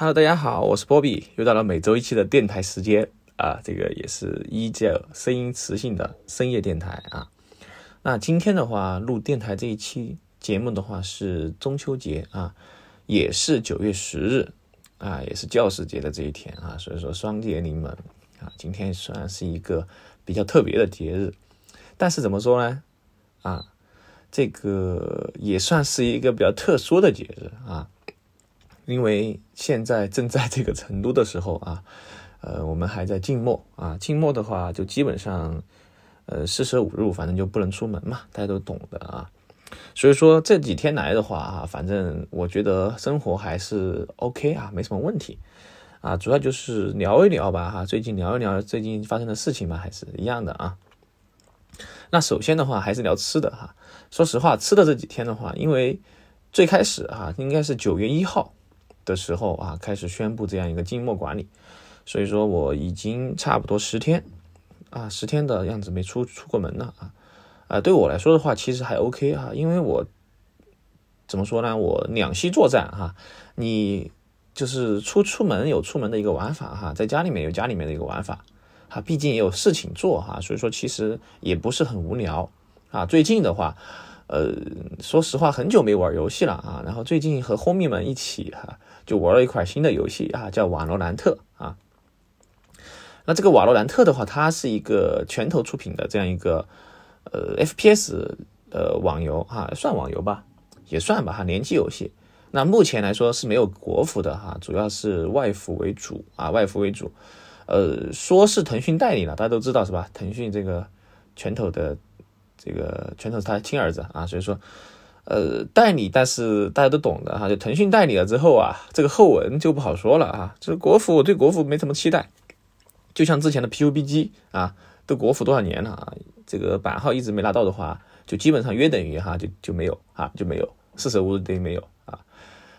Hello，大家好，我是波比，又到了每周一期的电台时间啊，这个也是依旧声音磁性的深夜电台啊。那今天的话，录电台这一期节目的话是中秋节啊，也是九月十日啊，也是教师节的这一天啊，所以说双节临门啊，今天算是一个比较特别的节日，但是怎么说呢？啊，这个也算是一个比较特殊的节日啊。因为现在正在这个成都的时候啊，呃，我们还在静默啊，静默的话就基本上，呃，四舍五入，反正就不能出门嘛，大家都懂的啊。所以说这几天来的话啊，反正我觉得生活还是 OK 啊，没什么问题啊，主要就是聊一聊吧哈，最近聊一聊最近发生的事情吧，还是一样的啊。那首先的话还是聊吃的哈，说实话，吃的这几天的话，因为最开始哈，应该是九月一号。的时候啊，开始宣布这样一个静默管理，所以说我已经差不多十天啊，十天的样子没出出过门了啊，啊，对我来说的话，其实还 OK 啊，因为我怎么说呢，我两栖作战哈，你就是出出门有出门的一个玩法哈，在家里面有家里面的一个玩法啊，毕竟也有事情做哈，所以说其实也不是很无聊啊，最近的话。呃，说实话，很久没玩游戏了啊。然后最近和 homie 们一起哈，就玩了一款新的游戏啊，叫瓦罗兰特啊。那这个瓦罗兰特的话，它是一个拳头出品的这样一个呃 FPS 呃网游哈，算网游吧，也算吧哈，联机游戏。那目前来说是没有国服的哈，主要是外服为主啊，外服为主。呃，说是腾讯代理了，大家都知道是吧？腾讯这个拳头的。这个拳头是他的亲儿子啊，所以说，呃，代理，但是大家都懂的哈，就腾讯代理了之后啊，这个后文就不好说了啊。就是国服，我对国服没什么期待，就像之前的 PUBG 啊，都国服多少年了啊，这个版号一直没拿到的话，就基本上约等于哈，就就没有啊，就没有，四舍五入等于没有啊。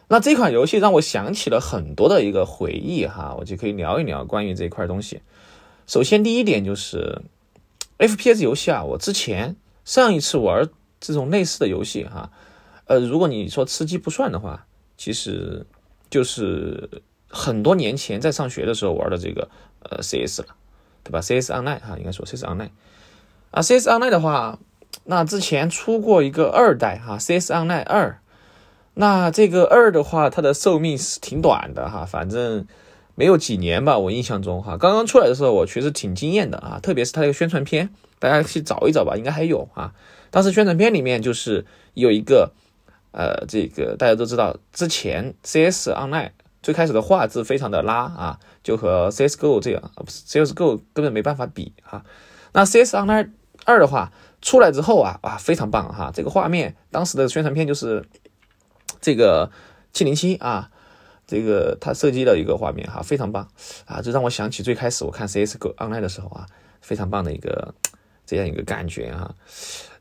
那这款游戏让我想起了很多的一个回忆哈，我就可以聊一聊关于这一块东西。首先第一点就是 FPS 游戏啊，我之前。上一次玩这种类似的游戏哈，呃，如果你说吃鸡不算的话，其实就是很多年前在上学的时候玩的这个呃 CS 了，对吧？CS Online 哈，应该说 CS Online 啊，CS Online 的话，那之前出过一个二代哈，CS Online 二，那这个二的话，它的寿命是挺短的哈，反正没有几年吧，我印象中哈，刚刚出来的时候我确实挺惊艳的啊，特别是它这个宣传片。大家去找一找吧，应该还有啊。当时宣传片里面就是有一个，呃，这个大家都知道，之前 CS Online 最开始的画质非常的拉啊，就和 CSGO 这样啊，不是 CSGO 根本没办法比啊。那 CS Online 二的话出来之后啊，哇，非常棒哈！这个画面当时的宣传片就是这个七零七啊，这个它设计的一个画面哈，非常棒啊，这让我想起最开始我看 CSGO Online 的时候啊，非常棒的一个。这样一个感觉哈，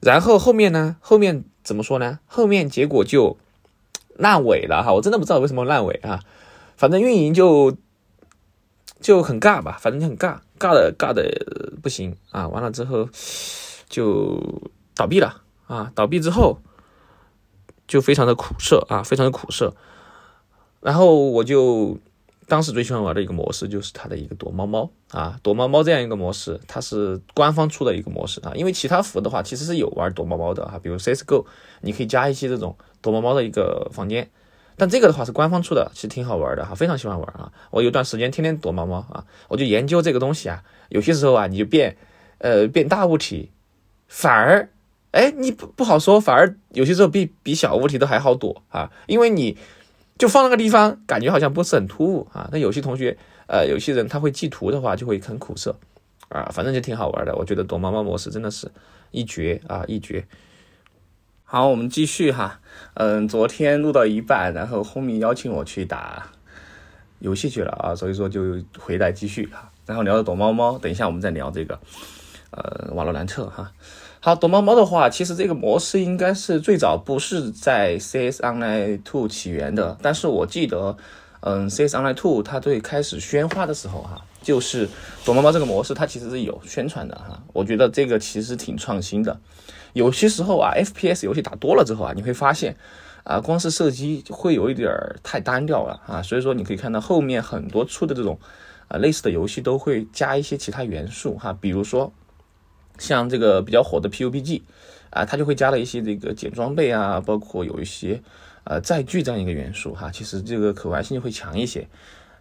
然后后面呢？后面怎么说呢？后面结果就烂尾了哈，我真的不知道为什么烂尾啊。反正运营就就很尬吧，反正就很尬，尬的尬的不行啊。完了之后就倒闭了啊，倒闭之后就非常的苦涩啊，非常的苦涩。然后我就。当时最喜欢玩的一个模式就是它的一个躲猫猫啊，躲猫猫这样一个模式，它是官方出的一个模式啊。因为其他服的话其实是有玩躲猫猫的哈，比如 CSGO，你可以加一些这种躲猫猫的一个房间，但这个的话是官方出的，其实挺好玩的哈，非常喜欢玩啊。我有段时间天天躲猫猫啊，我就研究这个东西啊。有些时候啊，你就变呃变大物体，反而哎你不不好说，反而有些时候比比小物体都还好躲啊，因为你。就放那个地方，感觉好像不是很突兀啊。那有些同学，呃，有些人他会记图的话，就会很苦涩啊。反正就挺好玩的，我觉得躲猫猫模式真的是一绝啊，一绝。好，我们继续哈。嗯，昨天录到一半，然后后面邀请我去打游戏去了啊，所以说就回来继续哈。然后聊的躲猫猫，等一下我们再聊这个呃瓦罗兰特哈。好，躲猫猫的话，其实这个模式应该是最早不是在 CS Online Two 起源的，但是我记得，嗯，CS Online Two 它最开始宣发的时候哈，就是躲猫猫这个模式，它其实是有宣传的哈。我觉得这个其实挺创新的。有些时候啊，FPS 游戏打多了之后啊，你会发现，啊，光是射击会有一点太单调了啊，所以说你可以看到后面很多出的这种啊类似的游戏都会加一些其他元素哈，比如说像这个比较火的 PUBG 啊，它就会加了一些这个捡装备啊，包括有一些呃载具这样一个元素哈，其实这个可玩性就会强一些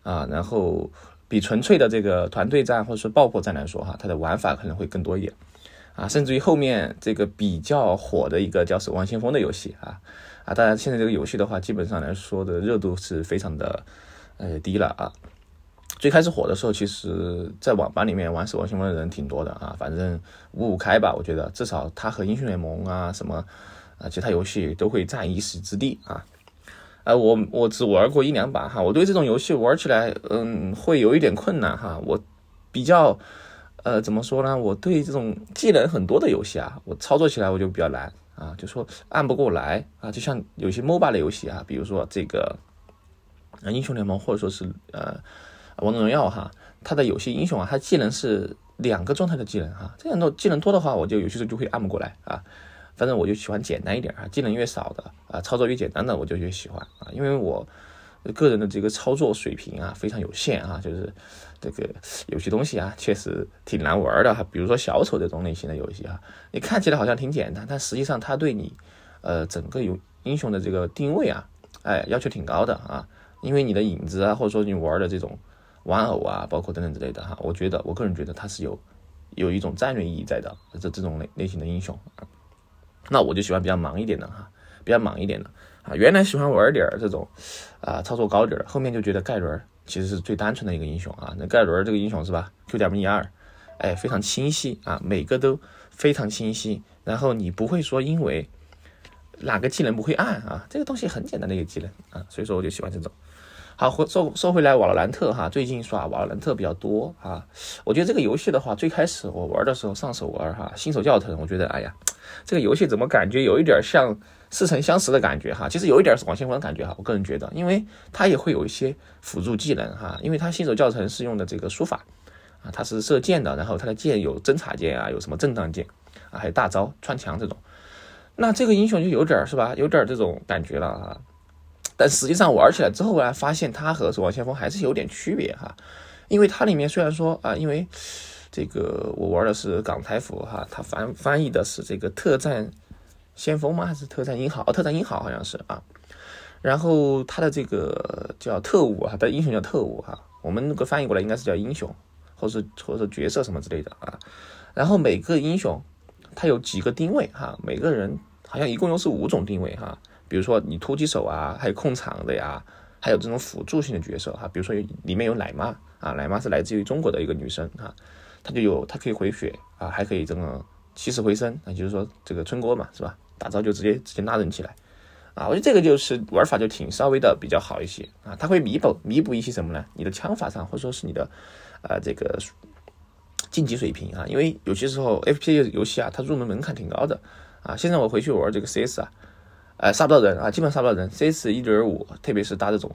啊，然后比纯粹的这个团队战或者是爆破战来说哈，它的玩法可能会更多一点。啊，甚至于后面这个比较火的一个叫《守望先锋》的游戏啊，啊，当然现在这个游戏的话，基本上来说的热度是非常的呃低了啊。最开始火的时候，其实在网吧里面玩《守望先锋》的人挺多的啊，反正五五开吧，我觉得至少它和英雄联盟啊什么啊其他游戏都会占一席之地啊。呃，我我只玩过一两把哈，我对这种游戏玩起来嗯会有一点困难哈，我比较。呃，怎么说呢？我对这种技能很多的游戏啊，我操作起来我就比较难啊，就说按不过来啊。就像有些 MOBA 的游戏啊，比如说这个英雄联盟，或者说是呃王者荣耀哈，它的有些英雄啊，它技能是两个状态的技能哈，这样的技能多的话，我就有些时候就会按不过来啊。反正我就喜欢简单一点啊，技能越少的啊，操作越简单的，我就越喜欢啊，因为我个人的这个操作水平啊非常有限啊，就是。这个有些东西啊，确实挺难玩的哈。比如说小丑这种类型的游戏哈，你看起来好像挺简单，但实际上它对你，呃，整个有英雄的这个定位啊，哎，要求挺高的啊。因为你的影子啊，或者说你玩的这种玩偶啊，包括等等之类的哈，我觉得我个人觉得它是有有一种战略意义在的。这这种类类型的英雄，那我就喜欢比较忙一点的哈，比较忙一点的啊。原来喜欢玩点这种啊操作高点的，后面就觉得盖伦。其实是最单纯的一个英雄啊，那盖伦这个英雄是吧？Q 点 E 二，哎，非常清晰啊，每个都非常清晰。然后你不会说因为哪个技能不会按啊，这个东西很简单的一个技能啊，所以说我就喜欢这种。好回，说说回来，瓦罗兰特哈，最近耍瓦罗兰特比较多啊。我觉得这个游戏的话，最开始我玩的时候上手玩哈，新手教程，我觉得哎呀，这个游戏怎么感觉有一点像。似曾相识的感觉哈，其实有一点是王先锋的感觉哈，我个人觉得，因为它也会有一些辅助技能哈，因为它新手教程是用的这个书法啊，它是射箭的，然后它的箭有侦察箭啊，有什么震荡箭啊，还有大招穿墙这种，那这个英雄就有点是吧，有点这种感觉了哈，但实际上玩起来之后呢，发现它和守望先锋还是有点区别哈，因为它里面虽然说啊，因为这个我玩的是港台服哈，它翻翻译的是这个特战。先锋吗？还是特战英豪？特战英豪好像是啊。然后他的这个叫特务啊，的英雄叫特务哈。我们那个翻译过来应该是叫英雄，或是或者角色什么之类的啊。然后每个英雄他有几个定位哈，每个人好像一共又是五种定位哈。比如说你突击手啊，还有控场的呀，还有这种辅助性的角色哈。比如说里面有奶妈啊，奶妈是来自于中国的一个女生啊，她就有她可以回血啊，还可以这个起死回生，那就是说这个春锅嘛，是吧？打招就直接直接拉人起来，啊，我觉得这个就是玩法就挺稍微的比较好一些啊，它会弥补弥补一些什么呢？你的枪法上或者说是你的呃这个晋级水平啊，因为有些时候 FPS 游戏啊，它入门门槛挺高的啊。现在我回去玩这个 CS 啊，呃杀不到人啊，基本上杀不到人。CS 一点五，特别是搭这种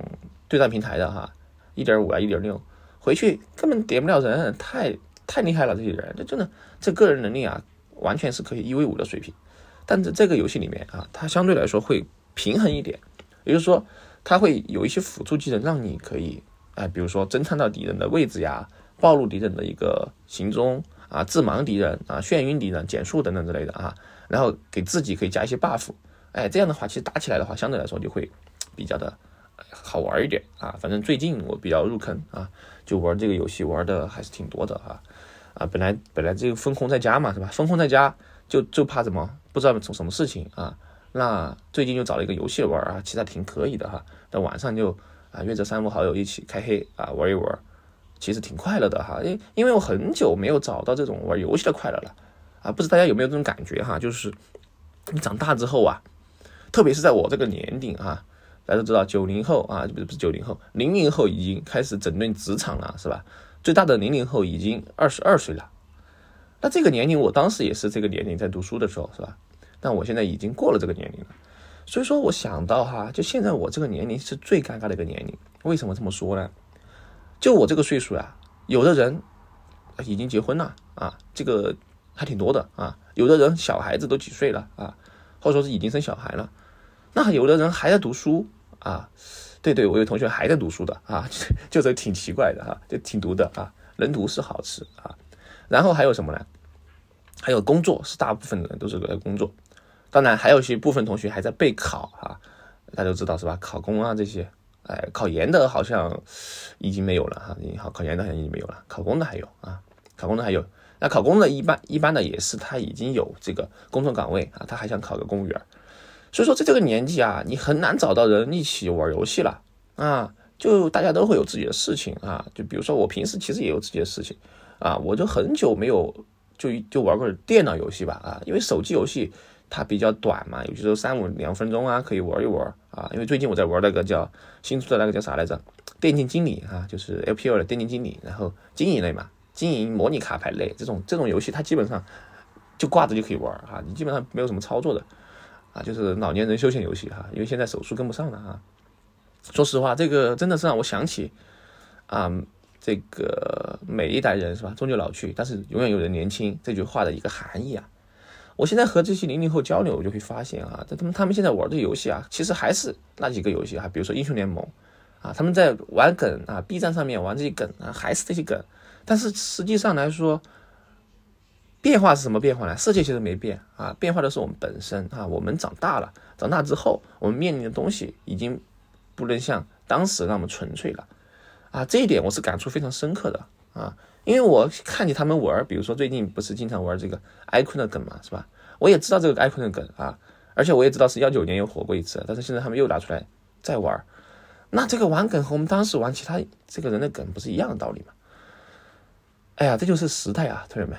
对战平台的哈，一点五啊一点六，回去根本点不了人，太太厉害了这些人，这真的这个人能力啊，完全是可以一 v 五的水平。但在这个游戏里面啊，它相对来说会平衡一点，也就是说，它会有一些辅助技能，让你可以，哎，比如说侦探到敌人的位置呀，暴露敌人的一个行踪啊，致盲敌人啊，眩晕敌人、减速等等之类的啊，然后给自己可以加一些 buff，哎，这样的话，其实打起来的话，相对来说就会比较的好玩一点啊。反正最近我比较入坑啊，就玩这个游戏玩的还是挺多的啊啊，本来本来这个封控在家嘛，是吧？封控在家。就就怕什么不知道从什么事情啊？那最近就找了一个游戏玩啊，其实还挺可以的哈。那晚上就啊约着三五好友一起开黑啊玩一玩，其实挺快乐的哈。因因为我很久没有找到这种玩游戏的快乐了啊，不知大家有没有这种感觉哈？就是你长大之后啊，特别是在我这个年龄啊，大家都知道九零后啊，不是不是九零后，零零后已经开始整顿职场了，是吧？最大的零零后已经二十二岁了。那这个年龄，我当时也是这个年龄在读书的时候，是吧？但我现在已经过了这个年龄了，所以说我想到哈，就现在我这个年龄是最尴尬的一个年龄。为什么这么说呢？就我这个岁数呀，有的人已经结婚了啊，这个还挺多的啊。有的人小孩子都几岁了啊，或者说是已经生小孩了。那有的人还在读书啊，对对，我有同学还在读书的啊，就这挺奇怪的哈，就挺读的啊，能读是好事啊。然后还有什么呢？还有工作是大部分的人都是在工作，当然还有一些部分同学还在备考啊，大家都知道是吧？考公啊这些，哎，考研的好像已经没有了哈，好考研的好像已经没有了，考公的还有啊，考公的还有。那考公的一般一般的也是他已经有这个工作岗位啊，他还想考个公务员，所以说在这个年纪啊，你很难找到人一起玩游戏了。啊，就大家都会有自己的事情啊，就比如说我平时其实也有自己的事情。啊，我就很久没有就就玩过电脑游戏吧啊，因为手机游戏它比较短嘛，有些时候三五两分钟啊可以玩一玩啊，因为最近我在玩那个叫新出的那个叫啥来着，电竞经理啊，就是 LPL 的电竞经理，然后经营类嘛。经营模拟卡牌类这种这种游戏，它基本上就挂着就可以玩啊，你基本上没有什么操作的。啊，就是老年人休闲游戏哈，因为现在手速跟不上了啊。说实话，这个真的是让我想起啊，这个每一代人是吧，终究老去，但是永远有人年轻这句话的一个含义啊。我现在和这些零零后交流，我就会发现啊，他们他们现在玩的游戏啊，其实还是那几个游戏啊，比如说英雄联盟啊，他们在玩梗啊，B 站上面玩这些梗啊，还是这些梗。但是实际上来说，变化是什么变化呢？世界其实没变啊，变化的是我们本身啊。我们长大了，长大之后，我们面临的东西已经不能像当时那么纯粹了啊。这一点我是感触非常深刻的啊，因为我看见他们玩，比如说最近不是经常玩这个 icon 的梗嘛，是吧？我也知道这个 icon 的梗啊，而且我也知道是幺九年有火过一次，但是现在他们又拿出来再玩，那这个玩梗和我们当时玩其他这个人的梗不是一样的道理吗？哎呀，这就是时代啊，同学们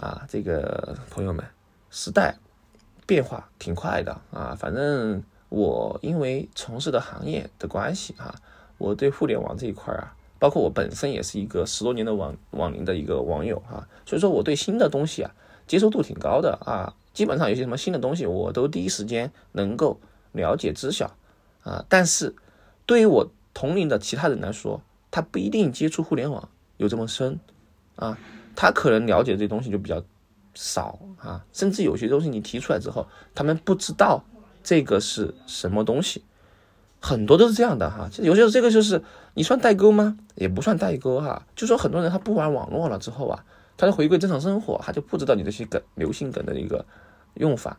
啊，这个朋友们，时代变化挺快的啊。反正我因为从事的行业的关系啊，我对互联网这一块啊，包括我本身也是一个十多年的网网龄的一个网友啊，所以说我对新的东西啊接受度挺高的啊。基本上有些什么新的东西，我都第一时间能够了解知晓啊。但是对于我同龄的其他人来说，他不一定接触互联网有这么深。啊，他可能了解这东西就比较少啊，甚至有些东西你提出来之后，他们不知道这个是什么东西，很多都是这样的哈。其实有些这个就是你算代沟吗？也不算代沟哈。就说很多人他不玩网络了之后啊，他就回归正常生活，他就不知道你这些梗、流行梗的一个用法。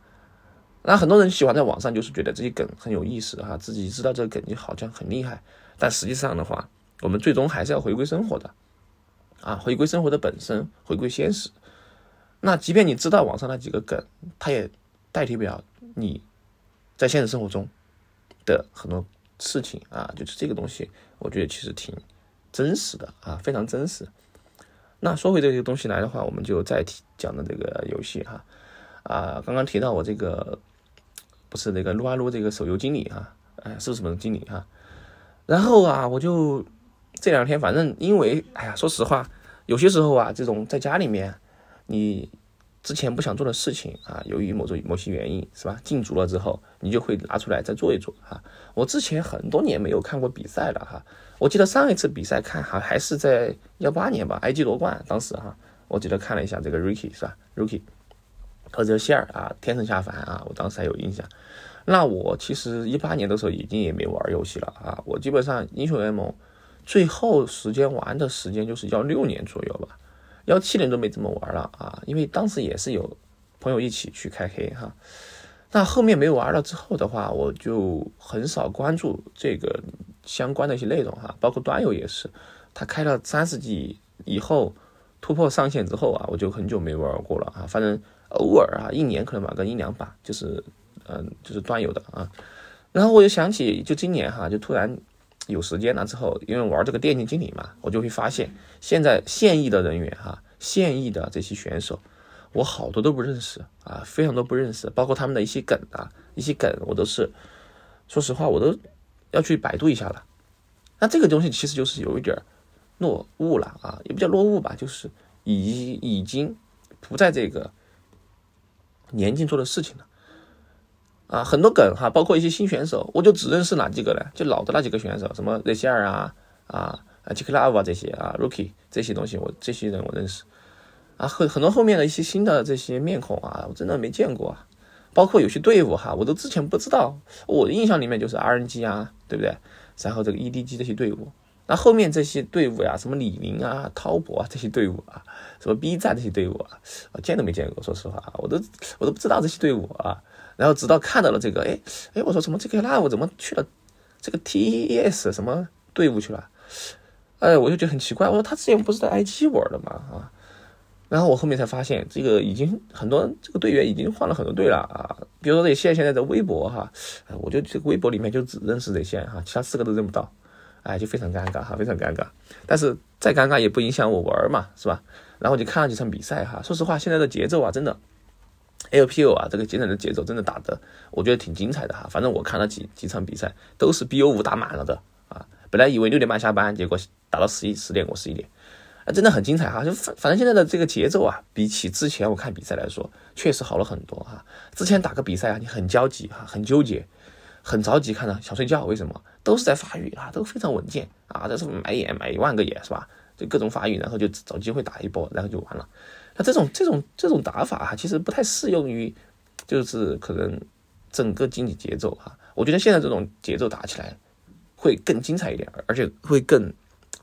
那很多人喜欢在网上就是觉得这些梗很有意思哈，自己知道这个梗就好像很厉害，但实际上的话，我们最终还是要回归生活的。啊，回归生活的本身，回归现实。那即便你知道网上那几个梗，它也代替不了你在现实生活中的很多事情啊。就是这个东西，我觉得其实挺真实的啊，非常真实。那说回这些东西来的话，我们就再提讲的这个游戏哈啊，刚刚提到我这个不是那个撸啊撸这个手游经理哈，哎，是什么经理哈？然后啊，我就。这两天反正因为，哎呀，说实话，有些时候啊，这种在家里面，你之前不想做的事情啊，由于某种某些原因，是吧？禁足了之后，你就会拿出来再做一做哈。我之前很多年没有看过比赛了哈，我记得上一次比赛看哈还是在幺八年吧，IG 夺冠，当时哈，我记得看了一下这个 Ricky 是吧？Ricky 和这个谢尔啊，天神下凡啊，我当时还有印象。那我其实一八年的时候已经也没玩游戏了啊，我基本上英雄联盟。最后时间玩的时间就是幺六年左右吧，幺七年都没怎么玩了啊，因为当时也是有朋友一起去开黑哈。那后面没有玩了之后的话，我就很少关注这个相关的一些内容哈，包括端游也是，他开了三十级以后突破上线之后啊，我就很久没玩过了啊。反正偶尔啊，一年可能玩个一两把，就是嗯，就是端游的啊。然后我就想起，就今年哈，就突然。有时间了之后，因为玩这个电竞经理嘛，我就会发现现在现役的人员哈，现役的这些选手，我好多都不认识啊，非常多不认识，包括他们的一些梗啊，一些梗我都是，说实话我都要去百度一下了。那这个东西其实就是有一点落伍了啊，也不叫落伍吧，就是已已经不在这个年纪做的事情了。啊，很多梗哈，包括一些新选手，我就只认识哪几个呢？就老的那几个选手，什么热希尔啊，啊啊吉克拉夫啊这些啊，Rookie 这些东西，我这些人我认识。啊，很很多后面的一些新的这些面孔啊，我真的没见过啊。包括有些队伍哈，我都之前不知道，我的印象里面就是 RNG 啊，对不对？然后这个 EDG 这些队伍，那后面这些队伍呀，什么李宁啊、滔博啊这些队伍啊，什么 B 站这些队伍啊，见都没见过，说实话，我都我都不知道这些队伍啊。然后直到看到了这个，哎哎，我说怎么这个 Love 怎么去了这个 TES 什么队伍去了？哎，我就觉得很奇怪，我说他之前不是在 IG 玩的吗？啊？然后我后面才发现，这个已经很多这个队员已经换了很多队了啊。比如说这线现在的微博哈，我就这个微博里面就只认识这线哈，其他四个都认不到，哎，就非常尴尬哈，非常尴尬。但是再尴尬也不影响我玩嘛，是吧？然后就看了几场比赛哈，说实话，现在的节奏啊，真的，LPL 啊，这个节省的节奏真的打的，我觉得挺精彩的哈。反正我看了几几场比赛，都是 BO 五打满了的啊。本来以为六点半下班，结果打到十一十点过十一点。啊，真的很精彩哈！就反反正现在的这个节奏啊，比起之前我看比赛来说，确实好了很多哈。之前打个比赛啊，你很焦急哈，很纠结，很着急，看着想睡觉。为什么？都是在发育啊，都非常稳健啊。这是买眼买一万个眼是吧？就各种发育，然后就找机会打一波，然后就完了。这种这种这种打法哈，其实不太适用于，就是可能整个经济节奏哈。我觉得现在这种节奏打起来会更精彩一点，而且会更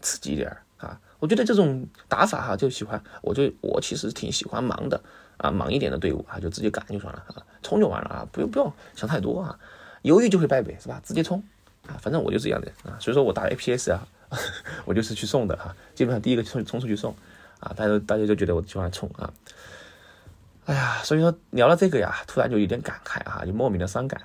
刺激一点啊。我觉得这种打法哈，就喜欢，我就我其实挺喜欢忙的啊，忙一点的队伍啊，就直接干就算了啊，冲就完了啊，不用不用想太多啊，犹豫就会败北是吧？直接冲啊，反正我就这样的啊，所以说我打 APS 啊，我就是去送的哈，基本上第一个冲冲出去送啊，大家大家就觉得我喜欢冲啊，哎呀，所以说聊了这个呀，突然就有点感慨啊，就莫名的伤感，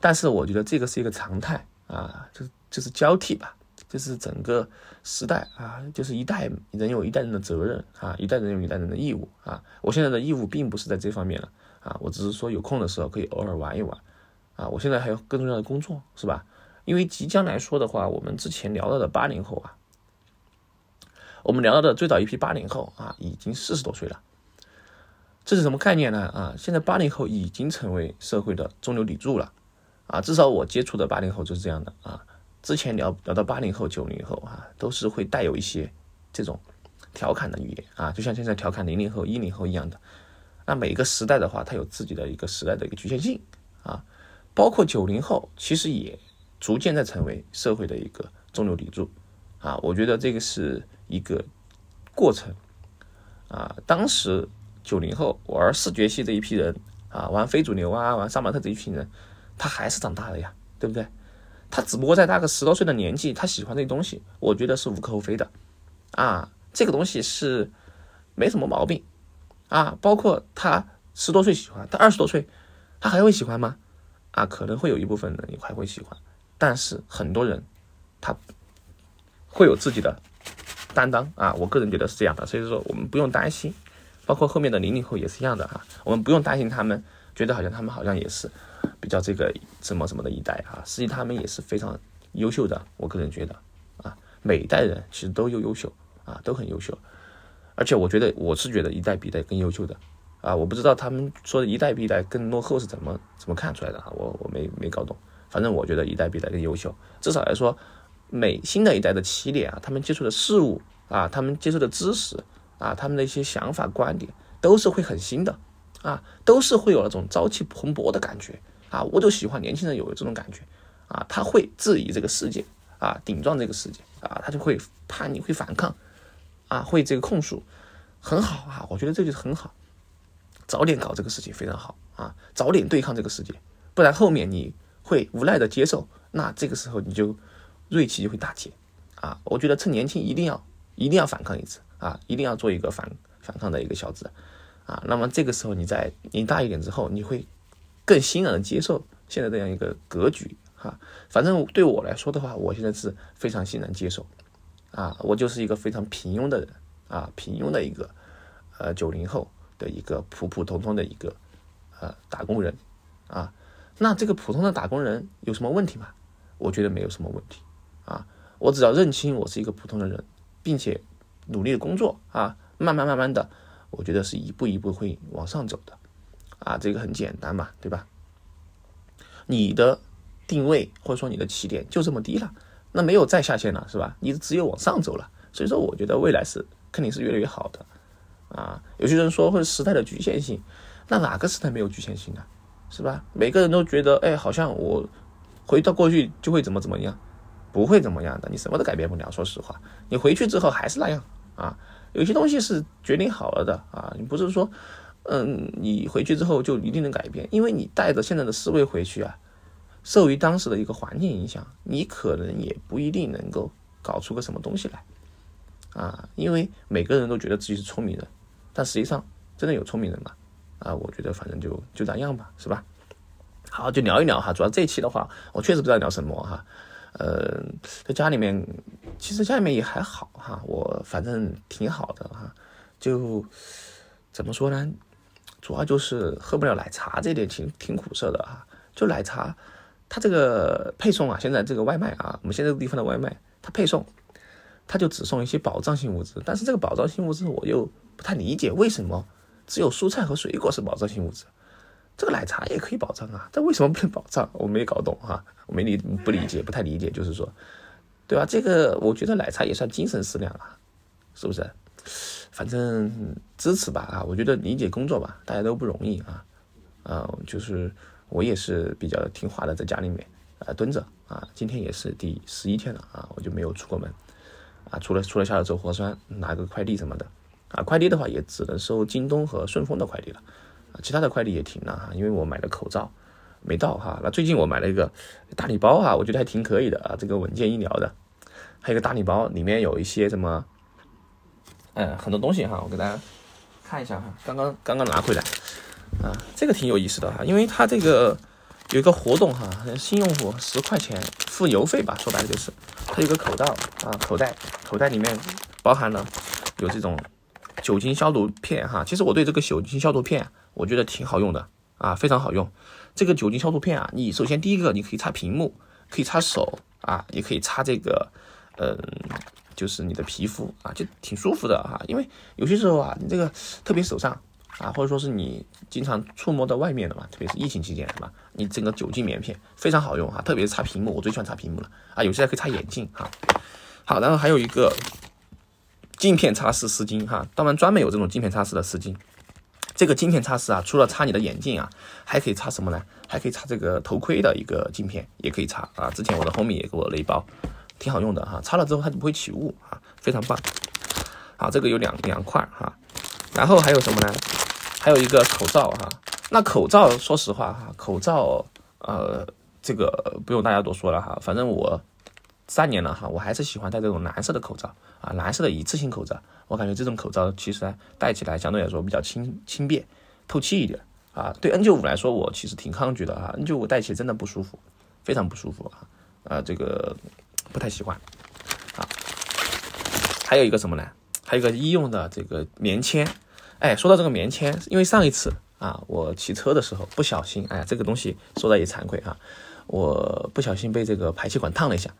但是我觉得这个是一个常态啊，就是就是交替吧。就是整个时代啊，就是一代人有一代人的责任啊，一代人有一代人的义务啊。我现在的义务并不是在这方面了啊，我只是说有空的时候可以偶尔玩一玩啊。我现在还有更重要的工作，是吧？因为即将来说的话，我们之前聊到的八零后啊，我们聊到的最早一批八零后啊，已经四十多岁了。这是什么概念呢？啊，现在八零后已经成为社会的中流砥柱了啊，至少我接触的八零后就是这样的啊。之前聊聊到八零后、九零后啊，都是会带有一些这种调侃的语言啊，就像现在调侃零零后、一零后一样的。那每个时代的话，它有自己的一个时代的一个局限性啊。包括九零后，其实也逐渐在成为社会的一个中流砥柱啊。我觉得这个是一个过程啊。当时九零后玩视觉系这一批人啊，玩非主流啊，玩杀马特这一群人，他还是长大了呀，对不对？他只不过在那个十多岁的年纪，他喜欢这些东西，我觉得是无可厚非的，啊，这个东西是没什么毛病，啊，包括他十多岁喜欢，他二十多岁，他还会喜欢吗？啊，可能会有一部分人还会喜欢，但是很多人他会有自己的担当啊，我个人觉得是这样的，所以说我们不用担心，包括后面的零零后也是一样的哈，我们不用担心他们觉得好像他们好像也是。比较这个什么什么的一代啊，实际他们也是非常优秀的。我个人觉得啊，每一代人其实都优优秀啊，都很优秀。而且我觉得我是觉得一代比一代更优秀的啊。我不知道他们说的一代比一代更落后是怎么怎么看出来的啊？我我没没搞懂。反正我觉得一代比一代更优秀。至少来说，每新的一代的起点啊，他们接触的事物啊，他们接触的知识啊，他们的一些想法观点都是会很新的啊，都是会有那种朝气蓬勃的感觉。啊，我就喜欢年轻人有这种感觉，啊，他会质疑这个世界，啊，顶撞这个世界，啊，他就会叛逆，会反抗，啊，会这个控诉，很好啊，我觉得这就是很好，早点搞这个事情非常好啊，早点对抗这个世界，不然后面你会无奈的接受，那这个时候你就锐气就会大减，啊，我觉得趁年轻一定要一定要反抗一次，啊，一定要做一个反反抗的一个小子，啊，那么这个时候你在年大一点之后，你会。更欣然的接受现在这样一个格局。哈，反正对我来说的话，我现在是非常欣然接受，啊，我就是一个非常平庸的人。啊，平庸的一个呃九零后的一个普普通通的一个呃打工人。啊，那这个普通的打工人有什么问题吗？我觉得没有什么问题。啊，我只要认清我是一个普通的人，并且努力的工作啊，慢慢慢慢的，我觉得是一步一步会往上走的。啊，这个很简单嘛，对吧？你的定位或者说你的起点就这么低了，那没有再下限了，是吧？你只有往上走了。所以说，我觉得未来是肯定是越来越好的。啊，有些人说或者时代的局限性，那哪个时代没有局限性呢？是吧？每个人都觉得，哎，好像我回到过去就会怎么怎么样，不会怎么样的，你什么都改变不了。说实话，你回去之后还是那样啊。有些东西是决定好了的啊，你不是说，嗯，你回去之后就一定能改变，因为你带着现在的思维回去啊，受于当时的一个环境影响，你可能也不一定能够搞出个什么东西来啊。因为每个人都觉得自己是聪明人，但实际上真的有聪明人吗？啊，我觉得反正就就那样吧，是吧？好，就聊一聊哈。主要这一期的话，我确实不知道聊什么哈。呃，在家里面，其实家里面也还好哈。我反正挺好的哈。就怎么说呢？主要就是喝不了奶茶这点挺挺苦涩的哈。就奶茶，它这个配送啊，现在这个外卖啊，我们现在这个地方的外卖，它配送，它就只送一些保障性物质。但是这个保障性物质，我又不太理解为什么。只有蔬菜和水果是保障性物质，这个奶茶也可以保障啊，这为什么不能保障？我没搞懂哈，我没理不理解，不太理解，就是说，对吧？这个我觉得奶茶也算精神食粮啊，是不是？反正支持吧啊，我觉得理解工作吧，大家都不容易啊，啊，就是我也是比较听话的，在家里面啊蹲着啊，今天也是第十一天了啊，我就没有出过门啊，除了除了下来做核酸，拿个快递什么的。啊，快递的话也只能收京东和顺丰的快递了，其他的快递也停了哈，因为我买的口罩没到哈。那最近我买了一个大礼包哈，我觉得还挺可以的啊，这个稳健医疗的，还有一个大礼包，里面有一些什么，嗯，很多东西哈，我给大家看一下哈，刚刚刚刚拿回来，啊，这个挺有意思的哈，因为它这个有一个活动哈，新用户十块钱付邮费吧，说白了就是，它有个口罩啊，口袋，口袋里面包含了有这种。酒精消毒片哈，其实我对这个酒精消毒片，我觉得挺好用的啊，非常好用。这个酒精消毒片啊，你首先第一个你可以擦屏幕，可以擦手啊，也可以擦这个，嗯，就是你的皮肤啊，就挺舒服的哈。因为有些时候啊，你这个特别手上啊，或者说是你经常触摸到外面的嘛，特别是疫情期间是吧？你整个酒精棉片非常好用哈，特别是擦屏幕，我最喜欢擦屏幕了啊，有些还可以擦眼镜哈。好，然后还有一个。镜片擦拭湿巾哈，当然专门有这种镜片擦拭的湿巾。这个镜片擦拭啊，除了擦你的眼镜啊，还可以擦什么呢？还可以擦这个头盔的一个镜片，也可以擦啊。之前我的 homie 也给我了一包，挺好用的哈。擦了之后它就不会起雾啊，非常棒。好，这个有两两块哈。然后还有什么呢？还有一个口罩哈。那口罩说实话哈，口罩呃，这个不用大家多说了哈。反正我三年了哈，我还是喜欢戴这种蓝色的口罩。啊，蓝色的一次性口罩，我感觉这种口罩其实戴起来相对来说比较轻轻便、透气一点啊。对 N95 来说，我其实挺抗拒的啊，N95 戴起来真的不舒服，非常不舒服啊，啊，这个不太喜欢啊。还有一个什么呢？还有一个医用的这个棉签。哎，说到这个棉签，因为上一次啊，我骑车的时候不小心，哎，这个东西说的也惭愧啊，我不小心被这个排气管烫了一下。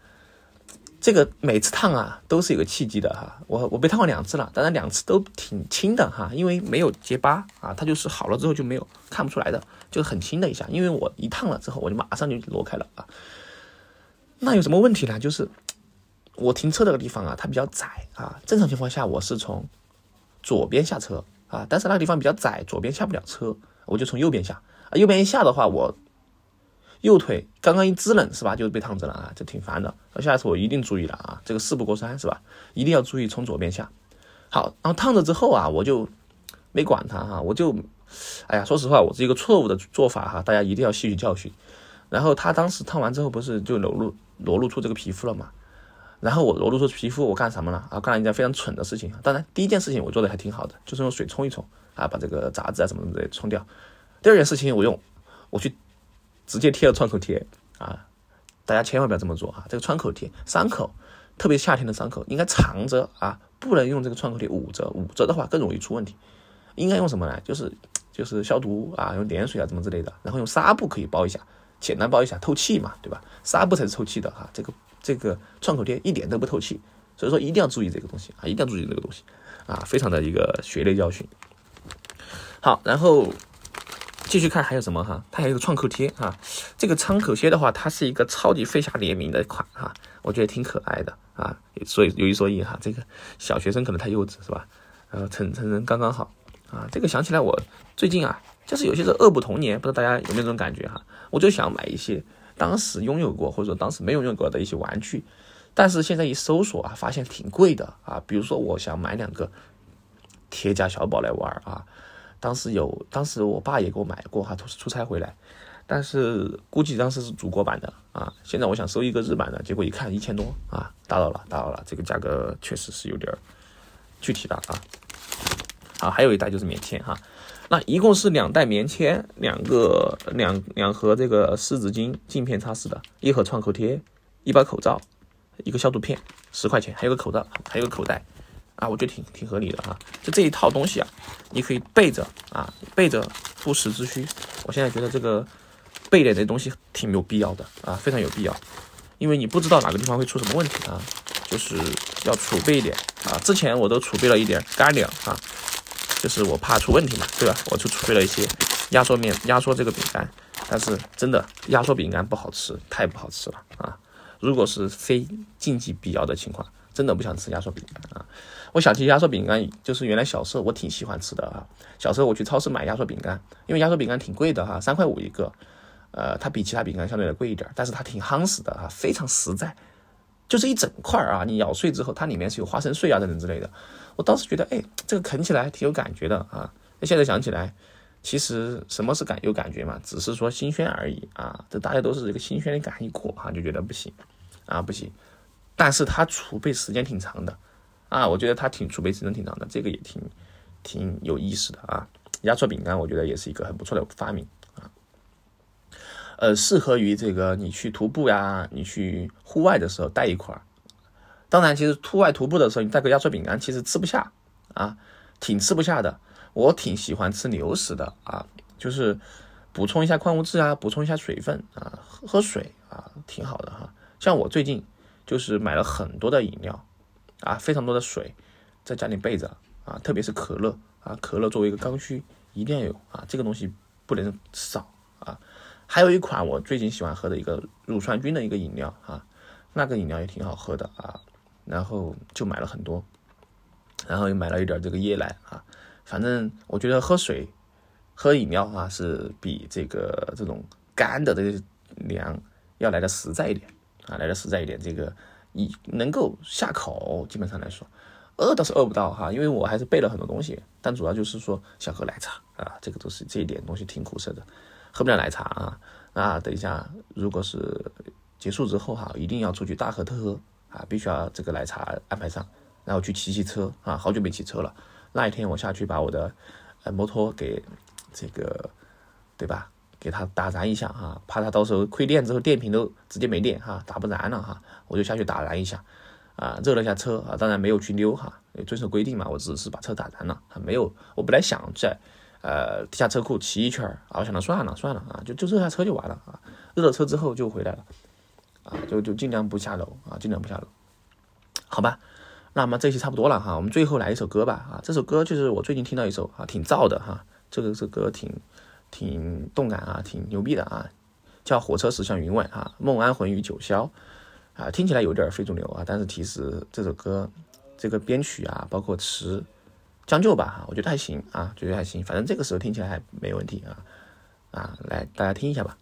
这个每次烫啊都是有个契机的哈，我我被烫过两次了，当然两次都挺轻的哈，因为没有结疤啊，它就是好了之后就没有看不出来的，就很轻的一下，因为我一烫了之后我就马上就挪开了啊。那有什么问题呢？就是我停车那个地方啊，它比较窄啊，正常情况下我是从左边下车啊，但是那个地方比较窄，左边下不了车，我就从右边下，啊右边一下的话我。右腿刚刚一滋冷是吧，就被烫着了啊，这挺烦的。那下一次我一定注意了啊，这个事不过三是吧？一定要注意从左边下。好，然后烫着之后啊，我就没管它哈，我就，哎呀，说实话，我是一个错误的做法哈，大家一定要吸取教训。然后他当时烫完之后不是就裸露裸露出这个皮肤了嘛？然后我裸露出皮肤，我干什么了啊？干了一件非常蠢的事情。当然，第一件事情我做的还挺好的，就是用水冲一冲啊，把这个杂质啊什么什么的冲掉。第二件事情，我用我去。直接贴了创口贴啊！大家千万不要这么做啊！这个创口贴伤口，特别夏天的伤口，应该藏着啊，不能用这个创口贴捂着，捂着的话更容易出问题。应该用什么呢？就是就是消毒啊，用碘水啊，怎么之类的，然后用纱布可以包一下，简单包一下，透气嘛，对吧？纱布才是透气的哈，这个这个创口贴一点都不透气，所以说一定要注意这个东西啊，一定要注意这个东西啊，非常的一个血泪教训。好，然后。继续看还有什么哈？它还有个创口贴哈，这个创口贴的话，它是一个超级飞侠联名的款哈，我觉得挺可爱的啊，所以有一说一哈，这个小学生可能太幼稚是吧？然后成成人刚刚好啊，这个想起来我最近啊就是有些是恶补童年，不知道大家有没有这种感觉哈？我就想买一些当时拥有过或者说当时没有拥有过的一些玩具，但是现在一搜索啊，发现挺贵的啊。比如说我想买两个铁甲小宝来玩啊，当时有，当时我爸也给我买过哈，出出差回来，但是估计当时是祖国版的啊。现在我想收一个日版的，结果一看一千多啊，打扰了，打扰了，这个价格确实是有点具体的啊。好，还有一袋就是棉签哈。那一共是两袋棉签，两个两两盒这个湿纸巾镜片擦拭的，一盒创口贴，一包口罩，一个消毒片，十块钱，还有个口罩，还有个口袋，啊，我觉得挺挺合理的哈。就这一套东西啊，你可以备着啊，备着不时之需。我现在觉得这个备点这东西挺有必要的啊，非常有必要，因为你不知道哪个地方会出什么问题啊，就是要储备一点啊。之前我都储备了一点干粮啊。就是我怕出问题嘛，对吧？我就储备了一些压缩面、压缩这个饼干，但是真的压缩饼干不好吃，太不好吃了啊！如果是非禁忌必要的情况，真的不想吃压缩饼干啊！我想起压缩饼干，就是原来小时候我挺喜欢吃的啊。小时候我去超市买压缩饼干，因为压缩饼干挺贵的哈，三块五一个，呃，它比其他饼干相对来贵一点，但是它挺夯实的啊，非常实在，就是一整块啊，你咬碎之后，它里面是有花生碎啊等等之类的。我当时觉得，哎，这个啃起来挺有感觉的啊。那现在想起来，其实什么是感有感觉嘛？只是说新鲜而已啊。这大家都是这个新鲜的感一过哈，就觉得不行啊，不行。但是它储备时间挺长的啊，我觉得它挺储备时间挺长的，这个也挺挺有意思的啊。压缩饼干，我觉得也是一个很不错的发明啊。呃，适合于这个你去徒步呀，你去户外的时候带一块儿。当然，其实户外徒步的时候，你带个压缩饼干，其实吃不下啊，挺吃不下的。我挺喜欢吃流食的啊，就是补充一下矿物质啊，补充一下水分啊，喝喝水啊，挺好的哈。像我最近就是买了很多的饮料啊，非常多的水，在家里备着啊，特别是可乐啊，可乐作为一个刚需，一定要有啊，这个东西不能少啊。还有一款我最近喜欢喝的一个乳酸菌的一个饮料啊，那个饮料也挺好喝的啊。然后就买了很多，然后又买了一点这个椰奶啊，反正我觉得喝水、喝饮料啊是比这个这种干的这个粮要来的实在一点啊，来的实在一点。这个一能够下口，基本上来说，饿倒是饿不到哈，因为我还是备了很多东西，但主要就是说想喝奶茶啊，这个都是这一点东西挺苦涩的，喝不了奶茶啊。那等一下，如果是结束之后哈，一定要出去大喝特喝。啊，必须要这个奶茶安排上，然后去骑骑车啊，好久没骑车了。那一天我下去把我的呃摩托给这个对吧，给它打燃一下啊，怕它到时候亏电之后电瓶都直接没电哈，打不燃了哈，我就下去打燃一下啊，热了一下车啊，当然没有去溜哈，遵守规定嘛，我只是把车打燃了，没有，我本来想在呃地下车库骑一圈啊，我想着算了算了啊，就就热下车就完了啊，热了车之后就回来了。啊，就就尽量不下楼啊，尽量不下楼，好吧？那么这期差不多了哈，我们最后来一首歌吧啊，这首歌就是我最近听到一首啊，挺燥的哈，这个这歌挺挺动感啊，挺牛逼的啊，叫《火车驶向云外》啊，梦安魂与九霄啊，听起来有点非主流啊，但是其实这首歌这个编曲啊，包括词将就吧哈，我觉得还行啊，觉得还行，反正这个时候听起来还没问题啊啊，来大家听一下吧。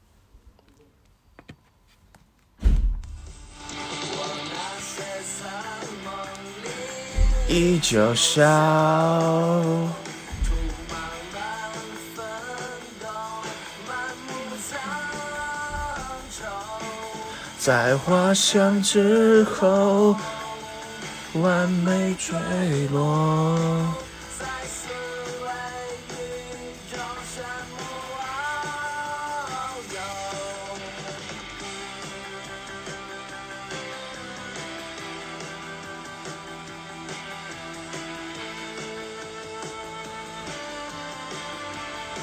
依旧笑，在花香之后，完美坠落。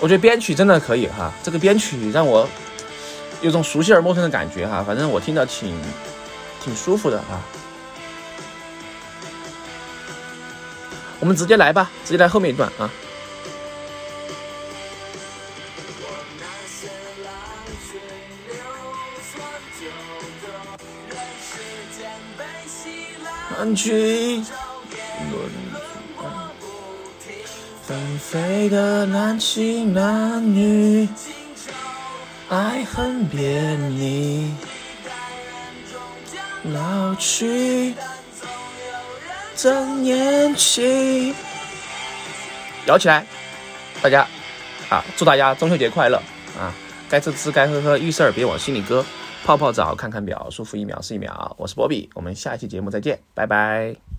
我觉得编曲真的可以哈，这个编曲让我有种熟悉而陌生的感觉哈，反正我听着挺挺舒服的啊。我们直接来吧，直接来后面一段啊。纷飞的男情男女，爱恨别离，老去正年轻。摇起来，大家啊！祝大家中秋节快乐啊！该吃吃，该喝喝，遇事儿别往心里搁。泡泡澡，看看表，舒服一秒是一秒。我是波比，我们下期节目再见，拜拜。